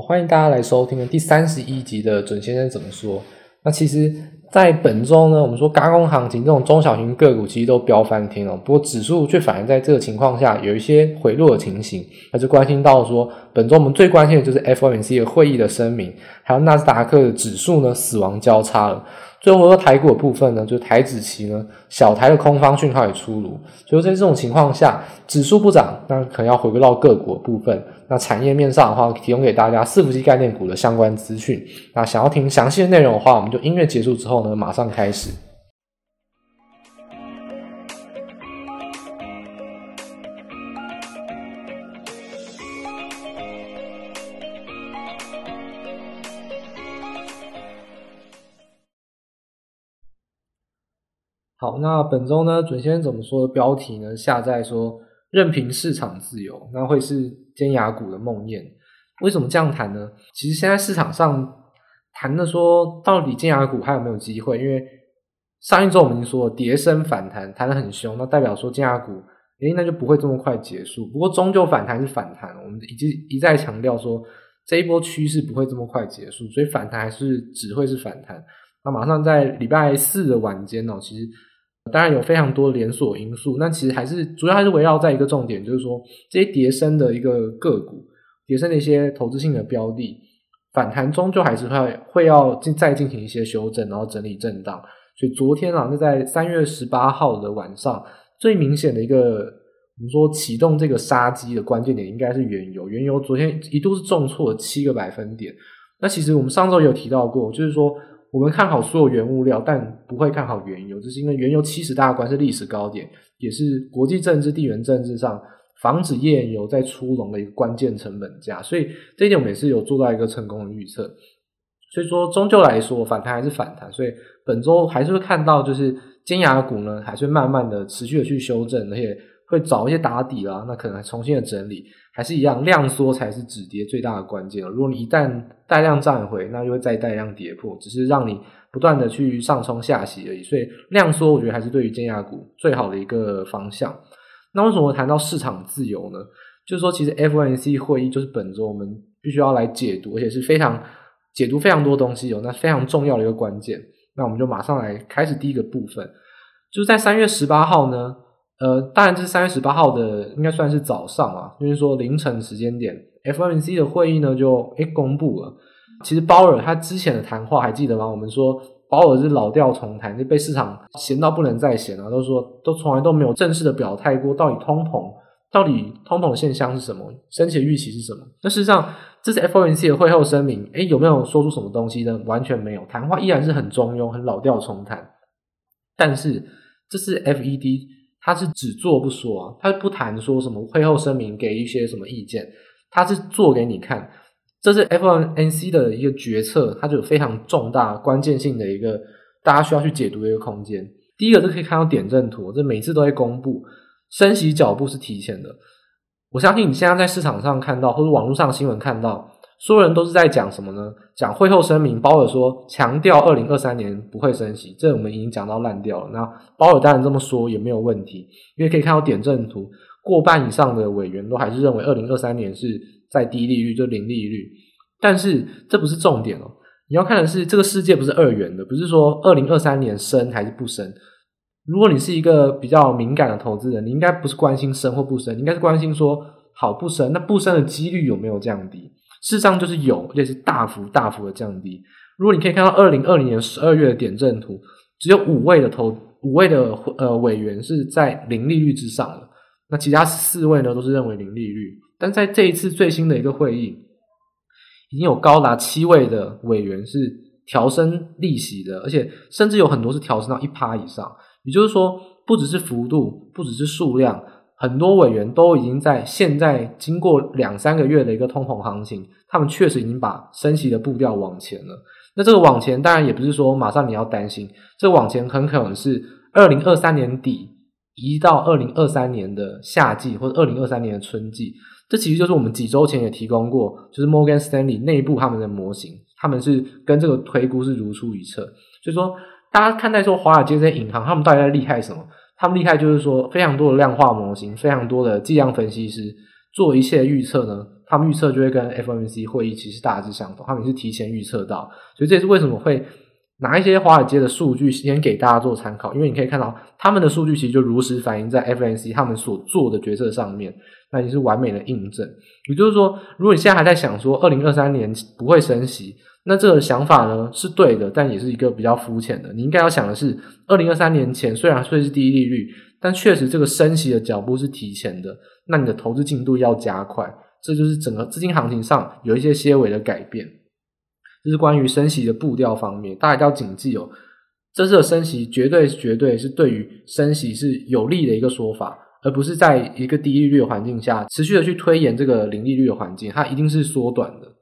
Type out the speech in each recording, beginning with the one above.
欢迎大家来收听第三十一集的准先生怎么说。那其实，在本周呢，我们说轧空行情这种中小型个股其实都飙翻天了，不过指数却反而在这个情况下有一些回落的情形，那就关心到说，本周我们最关心的就是 FOMC 的会议的声明，还有纳斯达克的指数呢死亡交叉了。最后说台股的部分呢，就是台指期呢小台的空方讯号也出炉，所以在这种情况下，指数不涨，那可能要回归到个股的部分。那产业面上的话，提供给大家伺服器概念股的相关资讯。那想要听详细的内容的话，我们就音乐结束之后呢，马上开始。好，那本周呢，准先生怎么说的标题呢？下在说任凭市场自由，那会是尖牙股的梦魇。为什么这样谈呢？其实现在市场上谈的说，到底尖牙股还有没有机会？因为上一周我们已经说了，跌升反弹，弹得很凶，那代表说尖牙股，诶，那就不会这么快结束。不过终究反弹是反弹，我们已经一再强调说，这一波趋势不会这么快结束，所以反弹还是只会是反弹。那马上在礼拜四的晚间哦，其实当然有非常多连锁因素，那其实还是主要还是围绕在一个重点，就是说这些跌深的一个个股，跌深的一些投资性的标的，反弹终究还是会会要进再进行一些修正，然后整理震荡。所以昨天啊，那在三月十八号的晚上，最明显的一个我们说启动这个杀机的关键点，应该是原油。原油昨天一度是重挫了七个百分点。那其实我们上周也有提到过，就是说。我们看好所有原物料，但不会看好原油，这是因为原油七十大关是历史高点，也是国际政治、地缘政治上防止页岩油再出笼的一个关键成本价。所以这一点我们也是有做到一个成功的预测。所以说，终究来说，反弹还是反弹。所以本周还是会看到，就是尖牙股呢，还是慢慢的持续的去修正，而且会找一些打底啦，那可能重新的整理。还是一样，量缩才是止跌最大的关键。如果你一旦带量站回，那就会再带量跌破，只是让你不断的去上冲下洗而已。所以量缩，我觉得还是对于尖牙股最好的一个方向。那为什么谈到市场自由呢？就是说，其实 FNC 会议就是本周我们必须要来解读，而且是非常解读非常多东西有那非常重要的一个关键。那我们就马上来开始第一个部分，就是在三月十八号呢。呃，当然这是三月十八号的，应该算是早上啊，就是说凌晨时间点，FOMC 的会议呢就诶公布了。其实鲍尔他之前的谈话还记得吗？我们说鲍尔是老调重弹，就被市场嫌到不能再嫌啊，都说都从来都没有正式的表态过，到底通膨，到底通膨现象是什么，升息的预期是什么？那事实上，这是 FOMC 的会后声明，诶有没有说出什么东西呢？完全没有，谈话依然是很中庸，很老调重弹。但是这是 FED。他是只做不说啊，他不谈说什么会后声明给一些什么意见，他是做给你看，这是 F1NC 的一个决策，它就有非常重大关键性的一个大家需要去解读的一个空间。第一个是可以看到点阵图，这每次都会公布升息脚步是提前的，我相信你现在在市场上看到或者网络上新闻看到。所有人都是在讲什么呢？讲会后声明，鲍尔说强调二零二三年不会升息，这我们已经讲到烂掉了。那鲍尔当然这么说也没有问题，因为可以看到点阵图，过半以上的委员都还是认为二零二三年是在低利率，就零利率。但是这不是重点哦，你要看的是这个世界不是二元的，不是说二零二三年升还是不升。如果你是一个比较敏感的投资人，你应该不是关心升或不升，应该是关心说好不升，那不升的几率有没有降低？事实上就是有，而且是大幅大幅的降低。如果你可以看到二零二零年十二月的点阵图，只有五位的投五位的呃委员是在零利率之上的，那其他四位呢都是认为零利率。但在这一次最新的一个会议，已经有高达七位的委员是调升利息的，而且甚至有很多是调升到一趴以上。也就是说，不只是幅度，不只是数量。很多委员都已经在现在经过两三个月的一个通膨行情，他们确实已经把升息的步调往前了。那这个往前当然也不是说马上你要担心，这往前很可能是二零二三年底移到二零二三年的夏季或者二零二三年的春季。这其实就是我们几周前也提供过，就是 Morgan Stanley 内部他们的模型，他们是跟这个推估是如出一辙。所以说，大家看待说华尔街这些银行，他们到底在厉害什么？他们厉害，就是说非常多的量化模型，非常多的计量分析师做一切预测呢，他们预测就会跟 FOMC 会议其实大致相同，他们是提前预测到，所以这也是为什么会拿一些华尔街的数据先给大家做参考，因为你可以看到他们的数据其实就如实反映在 FOMC 他们所做的决策上面，那也是完美的印证。也就是说，如果你现在还在想说二零二三年不会升息，那这个想法呢是对的，但也是一个比较肤浅的。你应该要想的是，二零二三年前虽然会是低利率，但确实这个升息的脚步是提前的，那你的投资进度要加快，这就是整个资金行情上有一些些微的改变。这是关于升息的步调方面，大家一定要谨记哦。这次的升息绝对绝对是对于升息是有利的一个说法，而不是在一个低利率的环境下持续的去推延这个零利率的环境，它一定是缩短的。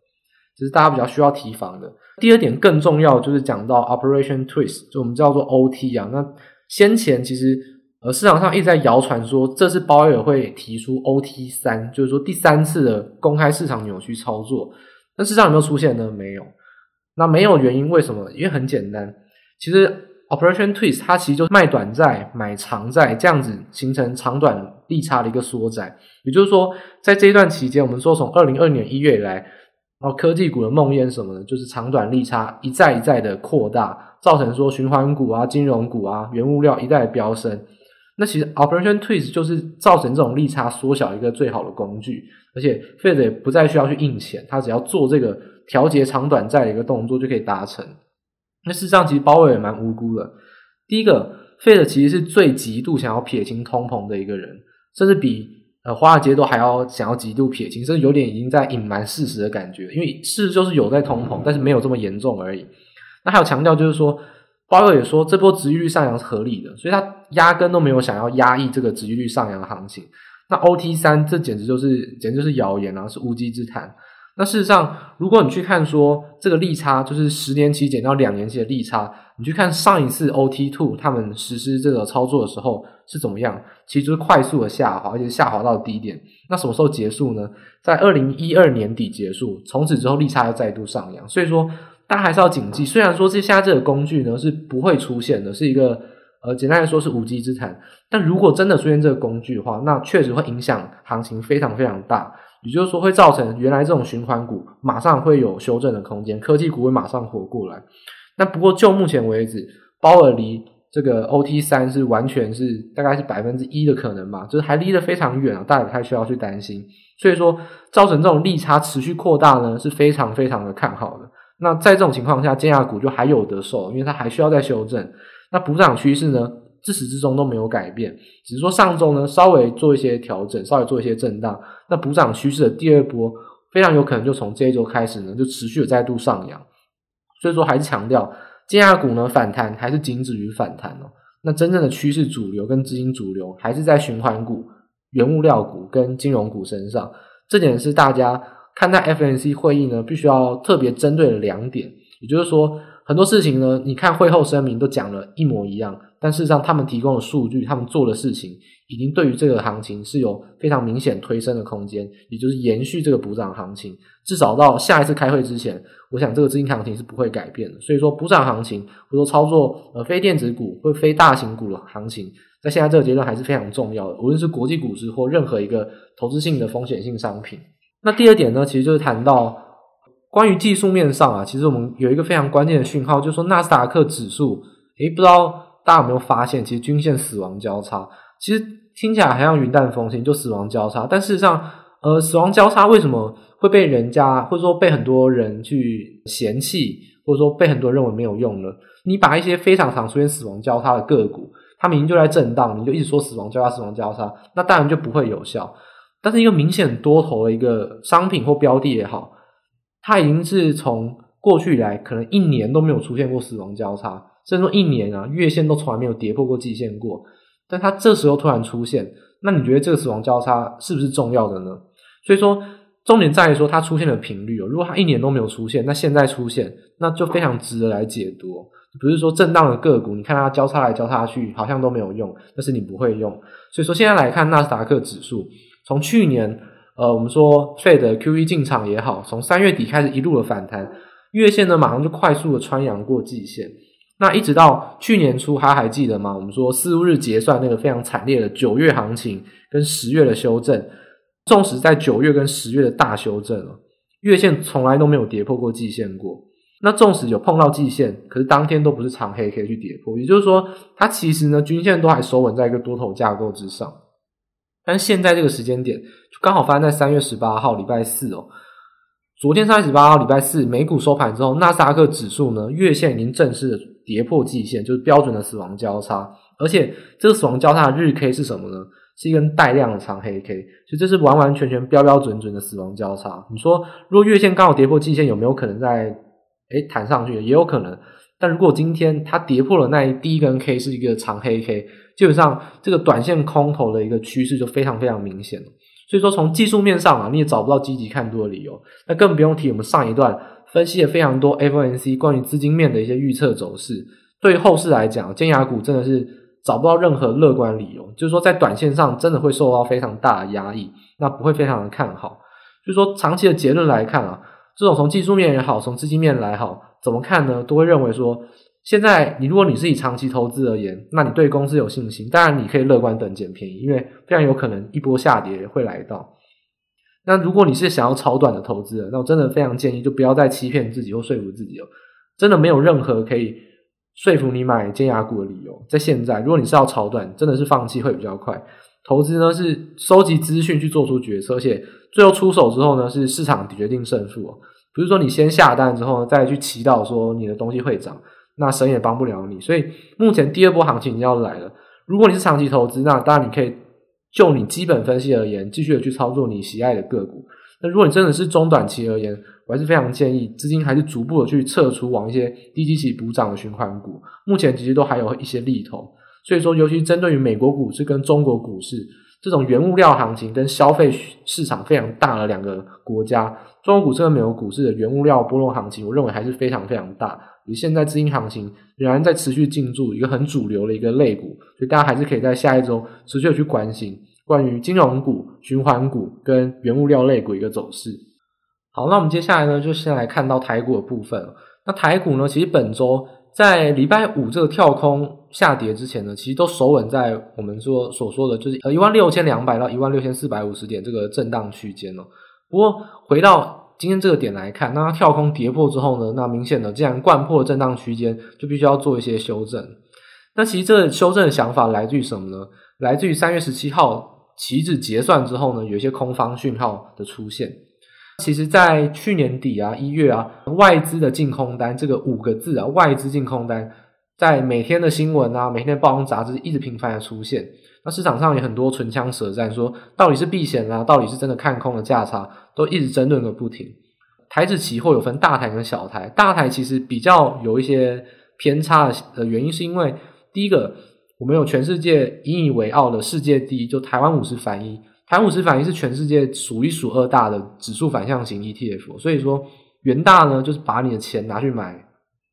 这是大家比较需要提防的。第二点更重要，就是讲到 Operation Twist，就我们叫做 OT 啊。那先前其实呃市场上一直在谣传说，这次鲍威尔会提出 OT 三，就是说第三次的公开市场扭曲操作。那事实上有没有出现呢？没有。那没有原因，为什么？因为很简单，其实 Operation Twist 它其实就是卖短债买长债，这样子形成长短利差的一个缩窄。也就是说，在这一段期间，我们说从二零二零年一月以来，然后科技股的梦魇什么的，就是长短利差一再一再的扩大，造成说循环股啊、金融股啊、原物料一再飙升。那其实 Operation Twist 就是造成这种利差缩小一个最好的工具，而且 Fed 也不再需要去印钱，他只要做这个。调节长短债的一个动作就可以达成。那事实上，其实鲍威尔也蛮无辜的。第一个，Fed 其实是最极度想要撇清通膨的一个人，甚至比呃华尔街都还要想要极度撇清，甚至有点已经在隐瞒事实的感觉。因为事实就是有在通膨，但是没有这么严重而已。那还有强调就是说，鲍威尔也说这波殖利率上扬是合理的，所以他压根都没有想要压抑这个殖利率上扬的行情。那 OT 三这简直就是简直就是谣言啊，是无稽之谈。那事实上，如果你去看说这个利差，就是十年期减到两年期的利差，你去看上一次 OT two 他们实施这个操作的时候是怎么样，其实是快速的下滑，而且下滑到低点。那什么时候结束呢？在二零一二年底结束，从此之后利差又再度上扬。所以说，大家还是要谨记，虽然说这现在这个工具呢是不会出现的，是一个呃简单来说是无稽之谈，但如果真的出现这个工具的话，那确实会影响行情非常非常大。也就是说，会造成原来这种循环股马上会有修正的空间，科技股会马上活过来。那不过就目前为止，鲍尔离这个 OT 三是完全是大概是百分之一的可能吧，就是还离得非常远啊，大家不太需要去担心。所以说，造成这种利差持续扩大呢，是非常非常的看好的。那在这种情况下，尖牙股就还有得受，因为它还需要再修正。那补涨趋势呢？自始至终都没有改变，只是说上周呢稍微做一些调整，稍微做一些震荡。那补涨趋势的第二波非常有可能就从这一周开始呢，就持续的再度上扬。所以说还是强调，尖牙股呢反弹还是仅止于反弹哦。那真正的趋势主流跟资金主流还是在循环股、原物料股跟金融股身上。这点是大家看待 FNC 会议呢必须要特别针对的两点。也就是说，很多事情呢，你看会后声明都讲了一模一样。但事实上，他们提供的数据，他们做的事情，已经对于这个行情是有非常明显推升的空间，也就是延续这个补涨行情，至少到下一次开会之前，我想这个资金行情是不会改变的。所以说，补涨行情或者说操作呃非电子股或非大型股的行情，在现在这个阶段还是非常重要的，无论是国际股市或任何一个投资性的风险性商品。那第二点呢，其实就是谈到关于技术面上啊，其实我们有一个非常关键的讯号，就是说纳斯达克指数，诶，不知道。大家有没有发现，其实均线死亡交叉，其实听起来好像云淡风轻，就死亡交叉。但事实上，呃，死亡交叉为什么会被人家或者说被很多人去嫌弃，或者说被很多人认为没有用呢？你把一些非常常出现死亡交叉的个股，它明明就在震荡，你就一直说死亡交叉、死亡交叉，那当然就不会有效。但是一个明显多头的一个商品或标的也好，它已经是从过去以来可能一年都没有出现过死亡交叉。甚至说一年啊，月线都从来没有跌破过季线过，但它这时候突然出现，那你觉得这个死亡交叉是不是重要的呢？所以说，重点在于说它出现的频率哦。如果它一年都没有出现，那现在出现，那就非常值得来解读。不是说震荡的个股，你看它交叉来交叉去，好像都没有用，但是你不会用。所以说，现在来看纳斯达克指数，从去年呃，我们说 Fed QE 进场也好，从三月底开始一路的反弹，月线呢马上就快速的穿阳过季线。那一直到去年初，还还记得吗？我们说四日结算那个非常惨烈的九月行情跟十月的修正，纵使在九月跟十月的大修正了，月线从来都没有跌破过季线过。那纵使有碰到季线，可是当天都不是长黑可以去跌破，也就是说，它其实呢均线都还收稳在一个多头架构之上。但现在这个时间点，就刚好发生在三月十八号礼拜四哦。昨天三月十八号礼拜四，美股收盘之后，纳斯达克指数呢月线已经正式的跌破季线，就是标准的死亡交叉。而且这个死亡交叉的日 K 是什么呢？是一根带量的长黑 K，所以这是完完全全标标准准的死亡交叉。你说，如果月线刚好跌破季线，有没有可能在诶弹上去？也有可能。但如果今天它跌破了那一第一根 K 是一个长黑 K，基本上这个短线空头的一个趋势就非常非常明显了。所以说，从技术面上啊，你也找不到积极看多的理由。那更不用提我们上一段分析了非常多 FOMC 关于资金面的一些预测走势。对于后市来讲，尖牙股真的是找不到任何乐观理由，就是说在短线上真的会受到非常大的压抑，那不会非常的看好。就是说长期的结论来看啊，这种从技术面也好，从资金面来好，怎么看呢？都会认为说，现在你如果你是以长期投资而言，那你对公司有信心，当然你可以乐观等捡便宜，因为非常有可能一波下跌会来到。那如果你是想要超短的投资人，那我真的非常建议就不要再欺骗自己或说服自己了，真的没有任何可以。说服你买尖牙股的理由，在现在，如果你是要超短，真的是放弃会比较快。投资呢是收集资讯去做出决策，而且最后出手之后呢是市场决定胜负哦。不是说你先下单之后呢再去祈祷说你的东西会涨，那神也帮不了你。所以目前第二波行情已经要来了。如果你是长期投资，那当然你可以就你基本分析而言，继续的去操作你喜爱的个股。那如果你真的是中短期而言，我还是非常建议资金还是逐步的去撤出往一些低基期补涨的循环股，目前其实都还有一些利头，所以说尤其针对于美国股市跟中国股市这种原物料行情跟消费市场非常大的两个国家，中国股市和美国股市的原物料波动行情，我认为还是非常非常大。以现在资金行情仍然在持续进驻一个很主流的一个类股，所以大家还是可以在下一周持续的去关心关于金融股、循环股跟原物料类股一个走势。好，那我们接下来呢，就先来看到台股的部分。那台股呢，其实本周在礼拜五这个跳空下跌之前呢，其实都守稳在我们说所说的，就是呃一万六千两百到一万六千四百五十点这个震荡区间哦。不过回到今天这个点来看，那它跳空跌破之后呢，那明显的既然贯破震荡区间，就必须要做一些修正。那其实这个修正的想法来自于什么呢？来自于三月十七号期指结算之后呢，有一些空方讯号的出现。其实，在去年底啊，一月啊，外资的净空单这个五个字啊，外资净空单，在每天的新闻啊，每天的报章杂志一直频繁的出现。那市场上也很多唇枪舌战，说到底是避险啊，到底是真的看空的价差，都一直争论个不停。台指期货有分大台跟小台，大台其实比较有一些偏差的原因，是因为第一个，我们有全世界引以为傲的世界第一，就台湾五十反一。台湾五十反一是全世界数一数二大的指数反向型 ETF，所以说元大呢就是把你的钱拿去买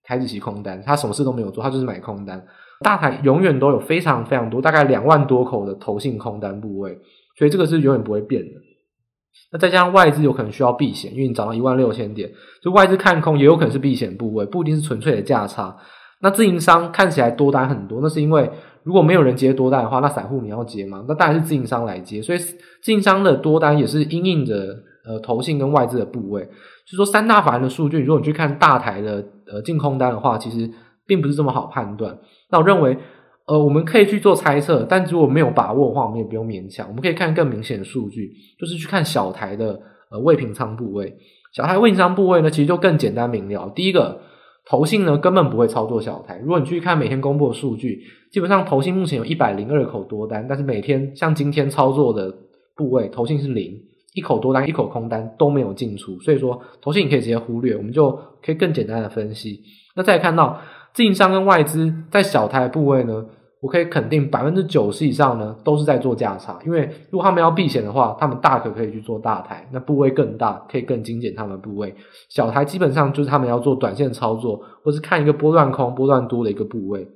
台指期空单，他什么事都没有做，他就是买空单。大台永远都有非常非常多，大概两万多口的投信空单部位，所以这个是永远不会变的。那再加上外资有可能需要避险，因为你涨到一万六千点，就外资看空也有可能是避险部位，不一定是纯粹的价差。那自营商看起来多单很多，那是因为。如果没有人接多单的话，那散户你要接吗？那当然是自营商来接，所以自营商的多单也是因应着呃投信跟外资的部位。就是说三大法人的数据，如果你去看大台的呃净空单的话，其实并不是这么好判断。那我认为呃我们可以去做猜测，但如果没有把握的话，我们也不用勉强。我们可以看更明显的数据，就是去看小台的呃未平仓部位。小台未平仓部位呢，其实就更简单明了。第一个。投信呢根本不会操作小台。如果你去看每天公布的数据，基本上投信目前有一百零二口多单，但是每天像今天操作的部位，投信是零，一口多单一口空单都没有进出，所以说投信你可以直接忽略，我们就可以更简单的分析。那再看到自营商跟外资在小台的部位呢？我可以肯定百分之九十以上呢都是在做价差，因为如果他们要避险的话，他们大可可以去做大台，那部位更大，可以更精简他们部位。小台基本上就是他们要做短线操作，或是看一个波段空、波段多的一个部位。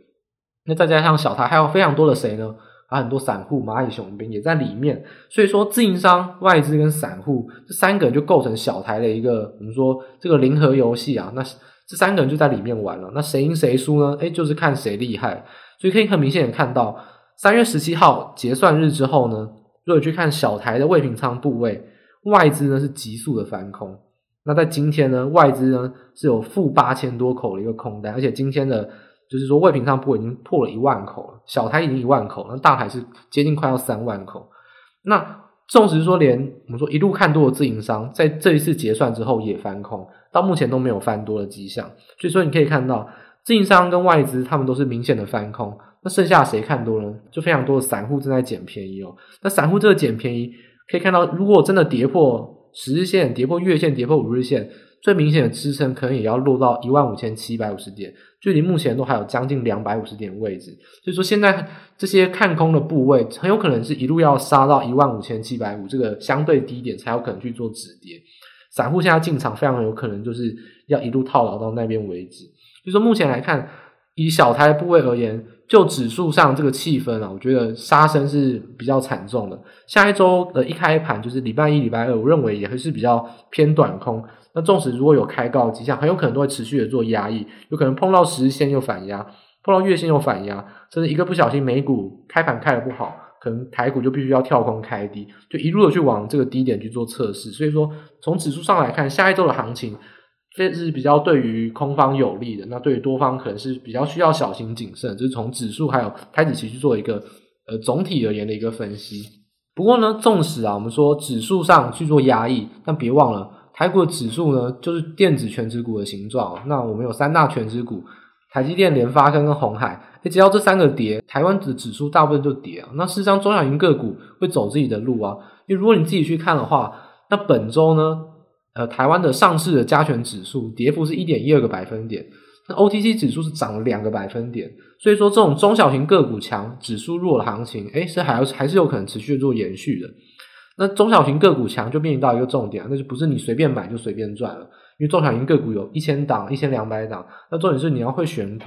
那再加上小台还有非常多的谁呢？还有很多散户、蚂蚁雄兵也在里面。所以说，自营商、外资跟散户这三个人就构成小台的一个我们说这个零和游戏啊。那这三个人就在里面玩了。那谁赢谁输呢？诶，就是看谁厉害。所以可以很明显的看到，三月十七号结算日之后呢，如果去看小台的未平仓部位，外资呢是急速的翻空。那在今天呢，外资呢是有负八千多口的一个空单，而且今天的就是说未平仓部已经破了一万口了，小台已经一万口，那大台是接近快要三万口。那纵使说连我们说一路看多的自营商，在这一次结算之后也翻空，到目前都没有翻多的迹象。所以说你可以看到，自营商跟外资他们都是明显的翻空。那剩下谁看多呢？就非常多的散户正在捡便宜哦。那散户这个捡便宜，可以看到，如果真的跌破十日线、跌破月线、跌破五日线，最明显的支撑可能也要落到一万五千七百五十点，距离目前都还有将近两百五十点位置。所以说，现在这些看空的部位，很有可能是一路要杀到一万五千七百五这个相对低点，才有可能去做止跌。散户现在进场，非常有可能就是要一路套牢到那边为止。所以说，目前来看，以小台部位而言，就指数上这个气氛啊，我觉得杀声是比较惨重的。下一周的一开盘就是礼拜一、礼拜二，我认为也会是比较偏短空。那纵使如果有开高迹象，很有可能都会持续的做压抑，有可能碰到十日线又反压，碰到月线又反压，甚至一个不小心美股开盘开得不好，可能台股就必须要跳空开低，就一路的去往这个低点去做测试。所以说，从指数上来看，下一周的行情。这是比较对于空方有利的，那对于多方可能是比较需要小心谨慎。就是从指数还有台指期去做一个呃总体而言的一个分析。不过呢，纵使啊我们说指数上去做压抑，但别忘了台股的指数呢就是电子权值股的形状。那我们有三大权值股：台积电、联发科跟红海。诶，只要这三个跌，台湾的指数大部分就跌啊。那事实上中小型个股会走自己的路啊。因为如果你自己去看的话，那本周呢？呃，台湾的上市的加权指数跌幅是一点一二个百分点，那 OTC 指数是涨了两个百分点，所以说这种中小型个股强，指数弱的行情，诶，是还要还是有可能持续做延续的。那中小型个股强就面临到一个重点，那就不是你随便买就随便赚了，因为中小型个股有一千档、一千两百档，那重点是你要会选股。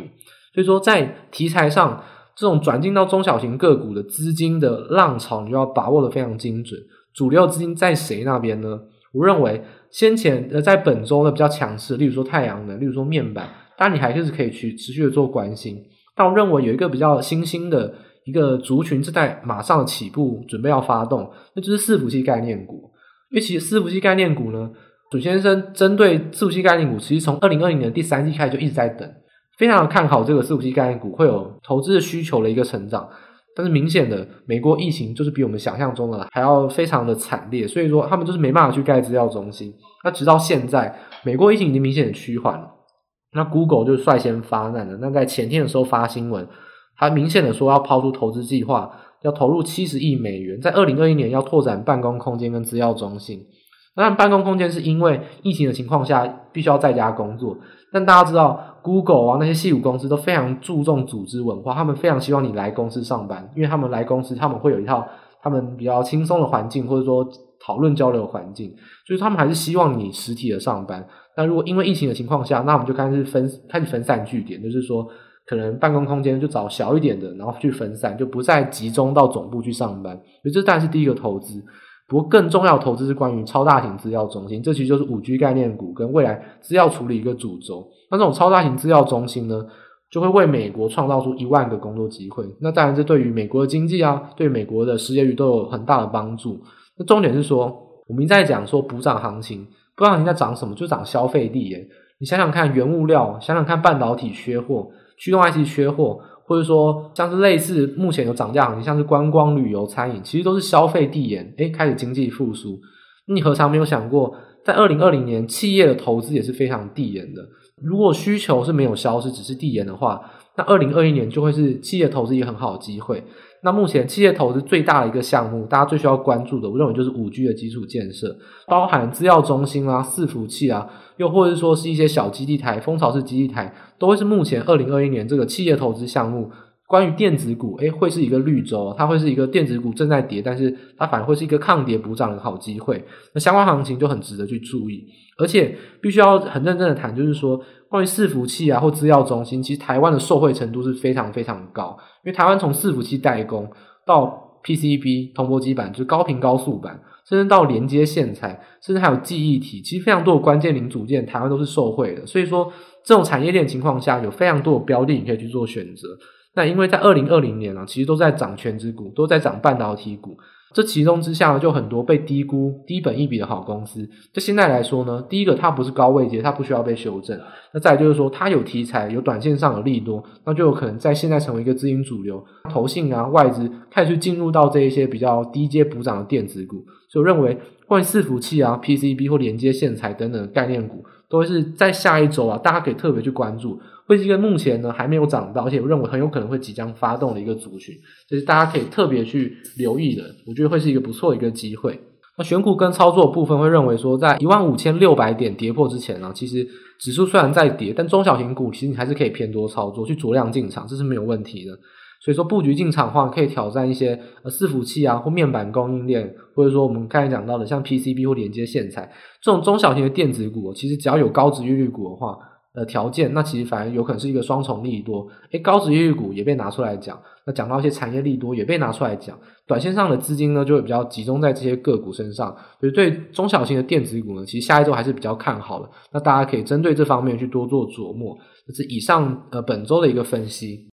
所以说在题材上，这种转进到中小型个股的资金的浪潮，你就要把握的非常精准。主流资金在谁那边呢？我认为。先前呃，在本周呢比较强势，例如说太阳能，例如说面板，当然你还是可以去持续的做关心。但我认为有一个比较新兴的一个族群正在马上起步，准备要发动，那就是伺服器概念股。因为其实伺服器概念股呢，许先生针对伺服器概念股，其实从二零二零年第三季开始就一直在等，非常看好这个伺服器概念股会有投资的需求的一个成长。但是明显的，美国疫情就是比我们想象中的还要非常的惨烈，所以说他们就是没办法去盖资料中心。那直到现在，美国疫情已经明显的趋缓了，那 Google 就率先发难了。那在前天的时候发新闻，他明显的说要抛出投资计划，要投入七十亿美元，在二零二一年要拓展办公空间跟资料中心。那办公空间是因为疫情的情况下必须要在家工作，但大家知道。Google 啊，那些矽谷公司都非常注重组织文化，他们非常希望你来公司上班，因为他们来公司，他们会有一套他们比较轻松的环境，或者说讨论交流环境，所以他们还是希望你实体的上班。那如果因为疫情的情况下，那我们就开始分开始分散据点，就是说可能办公空间就找小一点的，然后去分散，就不再集中到总部去上班。所以这当然是第一个投资。不过，更重要的投资是关于超大型资料中心，这其实就是五 G 概念股跟未来资料处理一个主轴。那这种超大型资料中心呢，就会为美国创造出一万个工作机会。那当然，这对于美国的经济啊，对美国的失业率都有很大的帮助。那重点是说，我们一再讲说补涨行情，不知道你在涨什么，就涨消费地耶。你想想看，原物料，想想看半导体缺货，驱动 IC 缺货。或者说，像是类似目前有涨价行情，像是观光旅游、餐饮，其实都是消费递延，诶，开始经济复苏。你何尝没有想过，在二零二零年，企业的投资也是非常递延的。如果需求是没有消失，只是递延的话，那二零二一年就会是企业投资一个很好的机会。那目前企业投资最大的一个项目，大家最需要关注的，我认为就是五 G 的基础建设，包含资料中心啊、伺服器啊，又或者说是一些小基地台、蜂巢式基地台，都会是目前二零二一年这个企业投资项目。关于电子股，诶，会是一个绿洲，它会是一个电子股正在跌，但是它反而会是一个抗跌补涨的好机会。那相关行情就很值得去注意，而且必须要很认真的谈，就是说关于伺服器啊或资料中心，其实台湾的受惠程度是非常非常高，因为台湾从伺服器代工到 PCB 铜箔基板，就是高频高速板，甚至到连接线材，甚至还有记忆体，其实非常多的关键零组件，台湾都是受惠的。所以说，这种产业链情况下，有非常多的标的你可以去做选择。那因为在二零二零年啊，其实都在涨全值股，都在涨半导体股。这其中之下呢，就很多被低估、低本一笔的好公司。就现在来说呢，第一个它不是高位阶，它不需要被修正。那再就是说，它有题材，有短线上有利多，那就有可能在现在成为一个资金主流，投信啊、外资开始进入到这一些比较低阶补涨的电子股。所以我认为，关于伺服器啊、PCB 或连接线材等等概念股，都会是在下一周啊，大家可以特别去关注。会是一个目前呢还没有涨到，而且我认为很有可能会即将发动的一个族群，就是大家可以特别去留意的。我觉得会是一个不错的一个机会。那选股跟操作部分会认为说，在一万五千六百点跌破之前呢，其实指数虽然在跌，但中小型股其实你还是可以偏多操作，去酌量进场，这是没有问题的。所以说布局进场的话，可以挑战一些呃伺服器啊或面板供应链，或者说我们刚才讲到的像 PCB 或连接线材这种中小型的电子股，其实只要有高值利率股的话。的条件，那其实反而有可能是一个双重利多。诶，高值利率股也被拿出来讲，那讲到一些产业利多也被拿出来讲。短线上的资金呢，就会比较集中在这些个股身上。所以对中小型的电子股呢，其实下一周还是比较看好的。那大家可以针对这方面去多做琢磨。这是以上呃本周的一个分析。